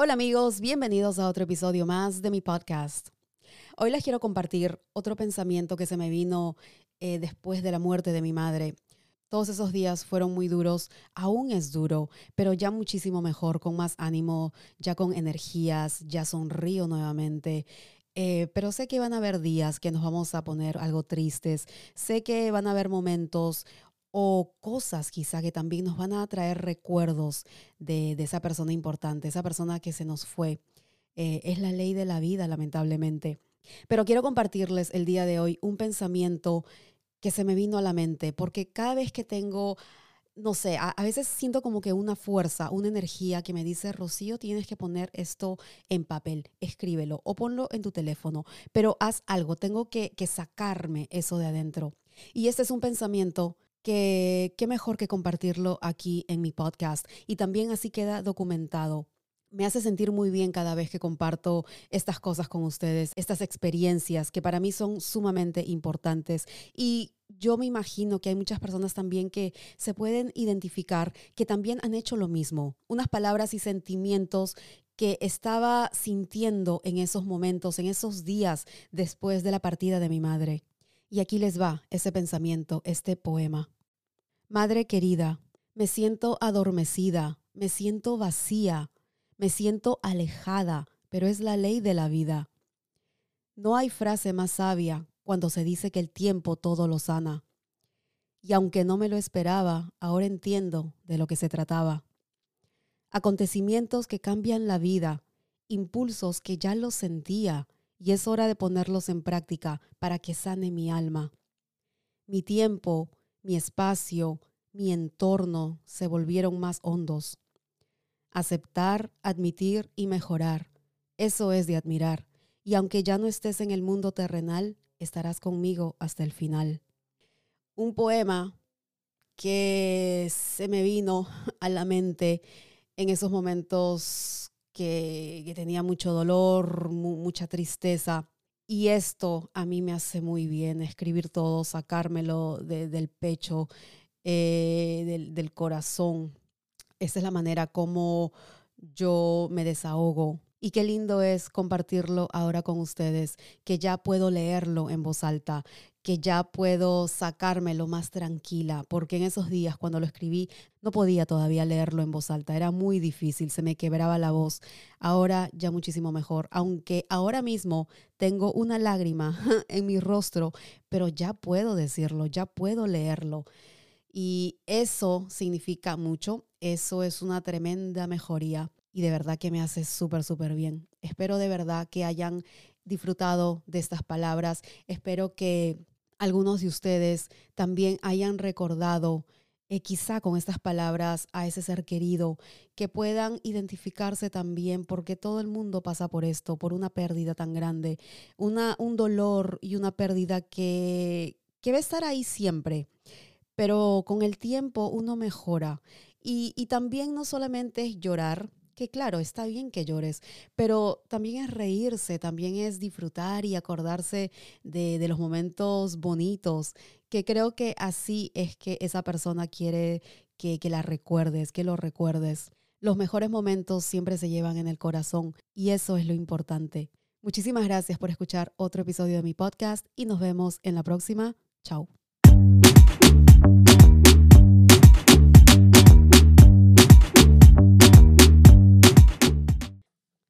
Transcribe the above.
Hola amigos, bienvenidos a otro episodio más de mi podcast. Hoy les quiero compartir otro pensamiento que se me vino eh, después de la muerte de mi madre. Todos esos días fueron muy duros, aún es duro, pero ya muchísimo mejor, con más ánimo, ya con energías, ya sonrío nuevamente. Eh, pero sé que van a haber días que nos vamos a poner algo tristes, sé que van a haber momentos o cosas quizá que también nos van a traer recuerdos de, esa persona importante, esa persona que se nos fue. Eh, es la ley de la vida, lamentablemente. Pero quiero compartirles el día de hoy un pensamiento que se me vino a la mente, porque cada vez que tengo, no sé, a, a, veces siento como que una fuerza, una energía que me dice, Rocío, tienes que poner esto en papel, escríbelo o ponlo en tu teléfono, pero haz algo, tengo que, que sacarme eso de adentro. Y este es un pensamiento que qué mejor que compartirlo aquí en mi podcast y también así queda documentado. Me hace sentir muy bien cada vez que comparto estas cosas con ustedes, estas experiencias que para mí son sumamente importantes y yo me imagino que hay muchas personas también que se pueden identificar, que también han hecho lo mismo, unas palabras y sentimientos que estaba sintiendo en esos momentos, en esos días después de la partida de mi madre. Y aquí les va ese pensamiento, este poema. Madre querida, me siento adormecida, me siento vacía, me siento alejada, pero es la ley de la vida. No hay frase más sabia cuando se dice que el tiempo todo lo sana. Y aunque no me lo esperaba, ahora entiendo de lo que se trataba. Acontecimientos que cambian la vida, impulsos que ya los sentía, y es hora de ponerlos en práctica para que sane mi alma. Mi tiempo, mi espacio, mi entorno se volvieron más hondos. Aceptar, admitir y mejorar, eso es de admirar. Y aunque ya no estés en el mundo terrenal, estarás conmigo hasta el final. Un poema que se me vino a la mente en esos momentos que, tenía mucho dolor, mucha tristeza. Y esto a mí me hace muy bien, escribir todo, sacármelo del pecho, eh, del, del corazón. Esa es la manera como yo me desahogo. Y qué lindo es compartirlo ahora con ustedes, que ya puedo leerlo en voz alta, que ya puedo sacármelo más tranquila, porque en esos días cuando lo escribí no podía todavía leerlo en voz alta, era muy difícil, se me quebraba la voz. Ahora ya muchísimo mejor, aunque ahora mismo tengo una lágrima en mi rostro, pero ya puedo decirlo, ya puedo leerlo. Y eso significa mucho, eso es una tremenda mejoría y de verdad que me hace súper, súper bien. Espero de verdad que hayan disfrutado de estas palabras, espero que algunos de ustedes también hayan recordado eh, quizá con estas palabras a ese ser querido, que puedan identificarse también, porque todo el mundo pasa por esto, por una pérdida tan grande, una, un dolor y una pérdida que, que va a estar ahí siempre, pero con el tiempo uno mejora. Y, también no solamente es llorar, que claro, está bien que llores, pero también es reírse, también es disfrutar y acordarse de, los momentos bonitos, que creo que así es que esa persona quiere que, que la recuerdes, que lo recuerdes. Los mejores momentos siempre se llevan en el corazón y eso es lo importante. Muchísimas gracias por escuchar otro episodio de mi podcast y nos vemos en la próxima. Chao.